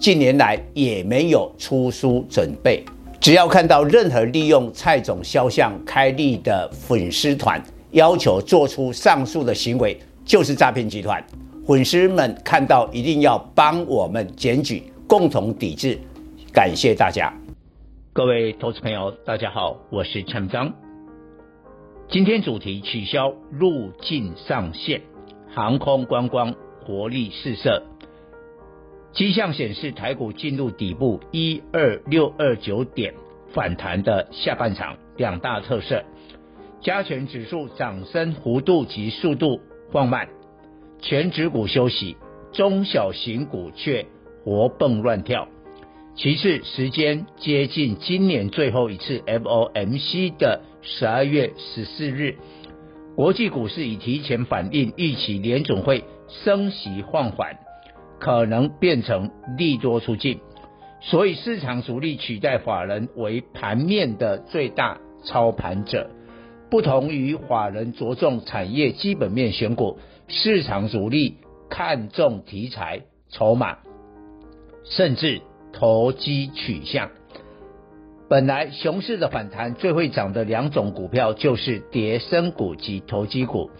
近年来也没有出书准备。只要看到任何利用蔡总肖像开立的粉丝团，要求做出上述的行为，就是诈骗集团。粉丝们看到一定要帮我们检举，共同抵制。感谢大家。各位投资朋友，大家好，我是陈章。今天主题取消入境上限，航空观光活力四射。迹象显示台股进入底部一二六二九点反弹的下半场，两大特色：加权指数涨升幅度及速度放慢，全指股休息，中小型股却活蹦乱跳。其次，时间接近今年最后一次 FOMC 的十二月十四日，国际股市已提前反映预期联总会升息放缓，可能变成利多出尽，所以市场主力取代法人为盘面的最大操盘者。不同于法人着重产业基本面选股，市场主力看重题材、筹码，甚至。投机取向，本来熊市的反弹最会涨的两种股票就是跌升股及投机股。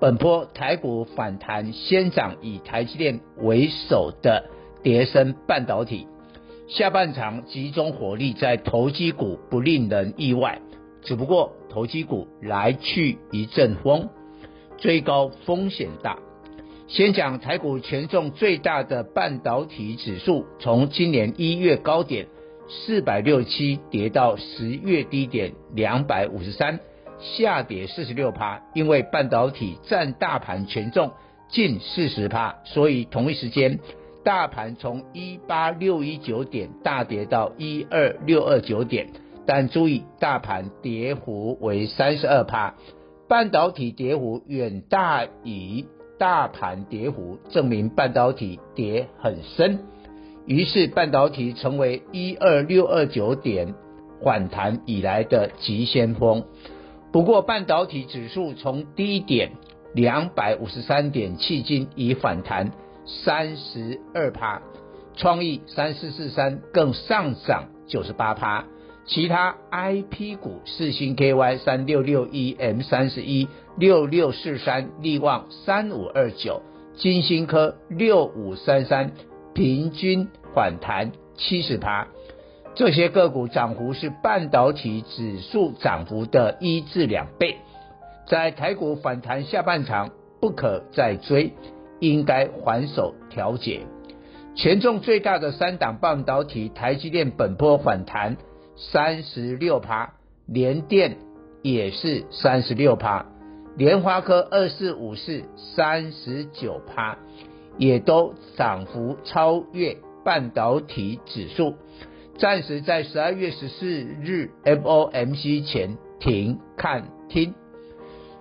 本波台股反弹先涨以台积电为首的叠升半导体，下半场集中火力在投机股不令人意外，只不过投机股来去一阵风，追高风险大。先讲台股权重最大的半导体指数，从今年一月高点四百六七跌到十月低点两百五十三，下跌四十六趴。因为半导体占大盘权重近四十趴，所以同一时间大盘从一八六一九点大跌到一二六二九点，但注意大盘跌幅为三十二趴，半导体跌幅远大于。大盘跌幅证明半导体跌很深，于是半导体成为一二六二九点反弹以来的急先锋。不过半导体指数从低点两百五十三点迄今已反弹三十二趴，创意三四四三更上涨九十八趴。其他 I P 股，四星 K Y 三六六一 M 三十一六六四三，力旺三五二九，金星科六五三三，平均反弹七十趴。这些个股涨幅是半导体指数涨幅的一至两倍。在台股反弹下半场，不可再追，应该还手调节。权重最大的三档半导体，台积电本波反弹。三十六趴，联电也是三十六趴，联发科二四五四三十九趴，也都涨幅超越半导体指数。暂时在十二月十四日 FOMC 前停看听。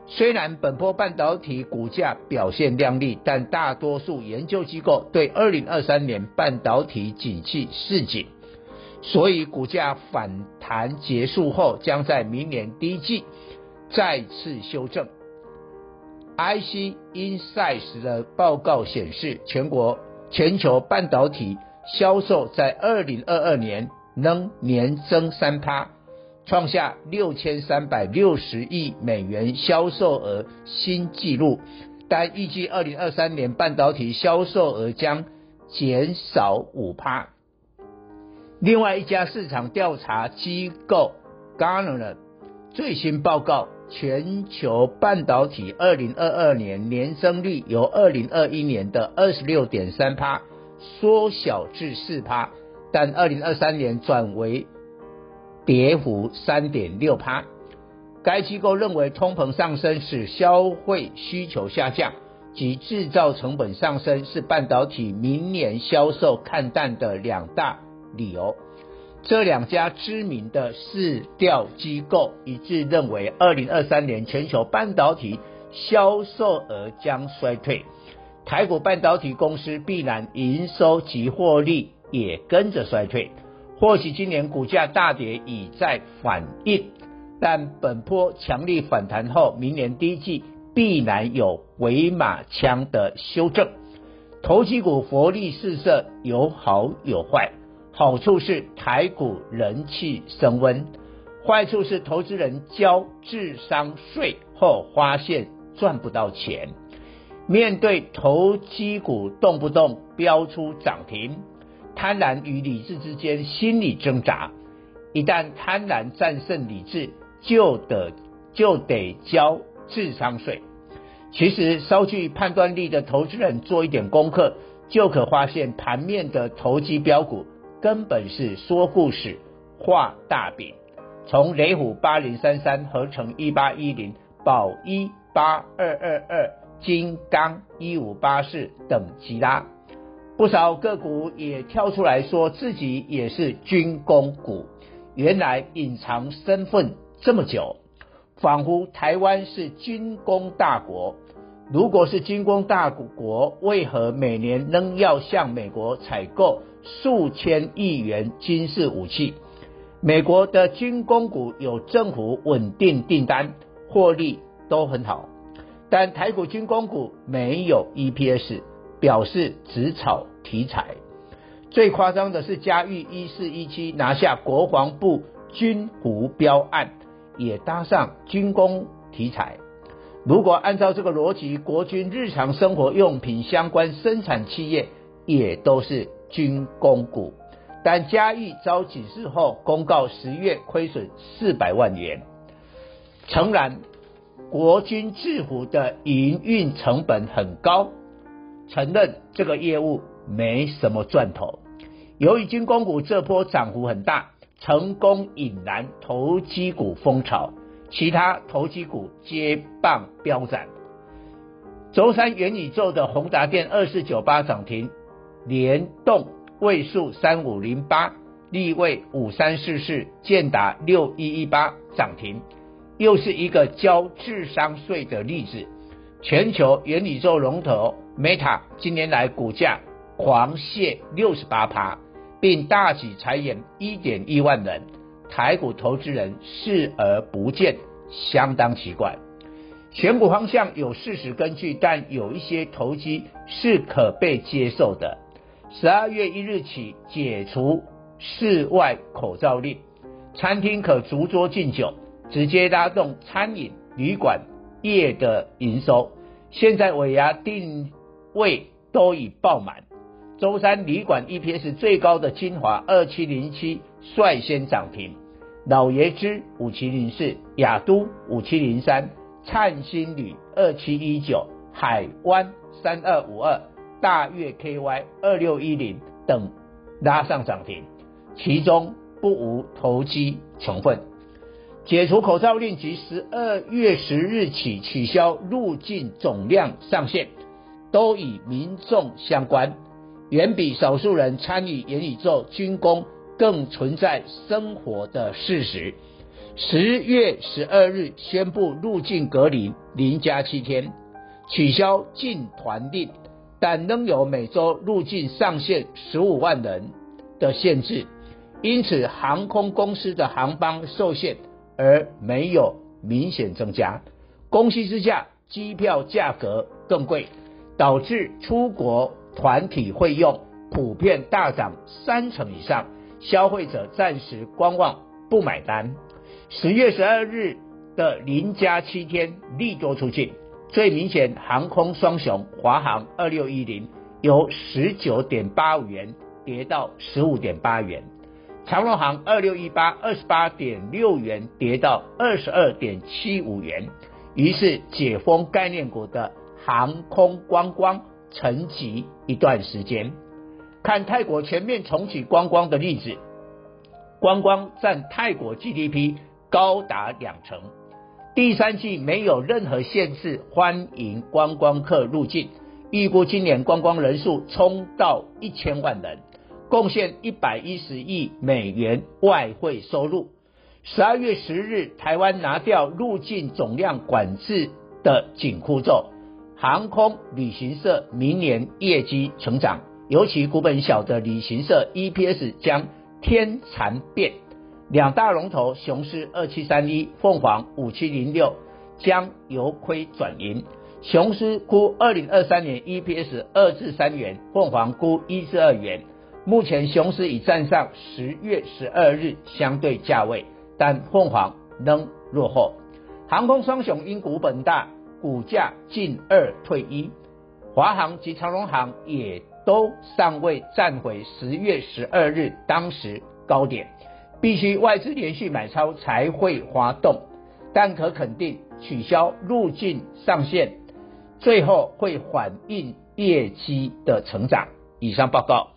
虽然本波半导体股价表现亮丽，但大多数研究机构对二零二三年半导体景气示警。所以股价反弹结束后，将在明年第一季再次修正。IC Insights 的报告显示，全国全球半导体销售在二零二二年能年增三趴，创下六千三百六十亿美元销售额新纪录，但预计二零二三年半导体销售额将减少五趴。另外一家市场调查机构 Gartner 最新报告，全球半导体二零二二年年增率由二零二一年的二十六点三趴缩小至四趴，但二零二三年转为跌幅三点六趴。该机构认为，通膨上升使消费需求下降，及制造成本上升是半导体明年销售看淡的两大理由。这两家知名的市调机构一致认为，二零二三年全球半导体销售额将衰退，台股半导体公司必然营收及获利也跟着衰退。或许今年股价大跌已在反应，但本波强力反弹后，明年第一季必然有回马枪的修正。投机股活力四射，有好有坏。好处是台股人气升温，坏处是投资人交智商税后发现赚不到钱。面对投机股动不动飙出涨停。贪婪与理智之间心理挣扎，一旦贪婪战胜理智，就得就得交智商税。其实稍具判断力的投资人做一点功课，就可发现盘面的投机标股根本是说故事、画大饼。从雷虎八零三三、合成一八一零、宝一八二二二、金刚一五八四等急拉。不少个股也跳出来说自己也是军工股，原来隐藏身份这么久，仿佛台湾是军工大国。如果是军工大国，为何每年仍要向美国采购数千亿元军事武器？美国的军工股有政府稳定订单，获利都很好，但台股军工股没有 EPS。表示只炒题材，最夸张的是嘉裕一四一七拿下国防部军胡标案，也搭上军工题材。如果按照这个逻辑，国军日常生活用品相关生产企业也都是军工股。但嘉裕遭警示后公告十月亏损四百万元，诚然，国军制服的营运成本很高。承认这个业务没什么赚头。由于军工股这波涨幅很大，成功引燃投机股风潮，其他投机股接棒飙涨。轴三元宇宙的宏达电二四九八涨停，联动位数三五零八，立位五三四四，建达六一一八涨停，又是一个交智商税的例子。全球元宇宙龙头 Meta 今年来股价狂泻六十八趴，并大举裁员一点一万人，台股投资人视而不见，相当奇怪。选股方向有事实根据，但有一些投机是可被接受的。十二月一日起解除室外口罩令，餐厅可逐桌敬酒，直接拉动餐饮旅馆业的营收。现在尾牙订位都已爆满，周三旅馆 EPS 最高的金华二七零七率先涨停，老爷之五七零四、亚都五七零三、灿星旅二七一九、海湾三二五二、大悦 KY 二六一零等拉上涨停，其中不无投机成分。解除口罩令及十二月十日起取消入境总量上限，都与民众相关，远比少数人参与元宇宙军工更存在生活的事实。十月十二日宣布入境隔离零加七天，取消进团令，但仍有每周入境上限十五万人的限制，因此航空公司的航班受限。而没有明显增加，供需之下，机票价格更贵，导致出国团体费用普遍大涨三成以上，消费者暂时观望不买单。十月十二日的零加七天利多出尽，最明显航空双雄华航二六一零由十九点八五元跌到十五点八元。长荣航二六一八二十八点六元跌到二十二点七五元，于是解封概念股的航空观光沉寂一段时间。看泰国全面重启观光的例子，观光占泰国 GDP 高达两成，第三季没有任何限制，欢迎观光客入境。预估今年观光人数冲到一千万人，贡献一百一十亿美元外汇收入。十二月十日，台湾拿掉入境总量管制的紧箍咒，航空旅行社明年业绩成长，尤其股本小的旅行社 EPS 将天蚕变。两大龙头雄狮二七三一、凤凰五七零六将由亏转盈。雄狮估二零二三年 EPS 二至三元，凤凰估一至二元。目前雄狮已站上十月十二日相对价位，但凤凰仍落后。航空双雄因股本大，股价进二退一。华航及长荣航也都尚未站回十月十二日当时高点，必须外资连续买超才会滑动。但可肯定，取消入境上限。最后会反映业绩的成长。以上报告。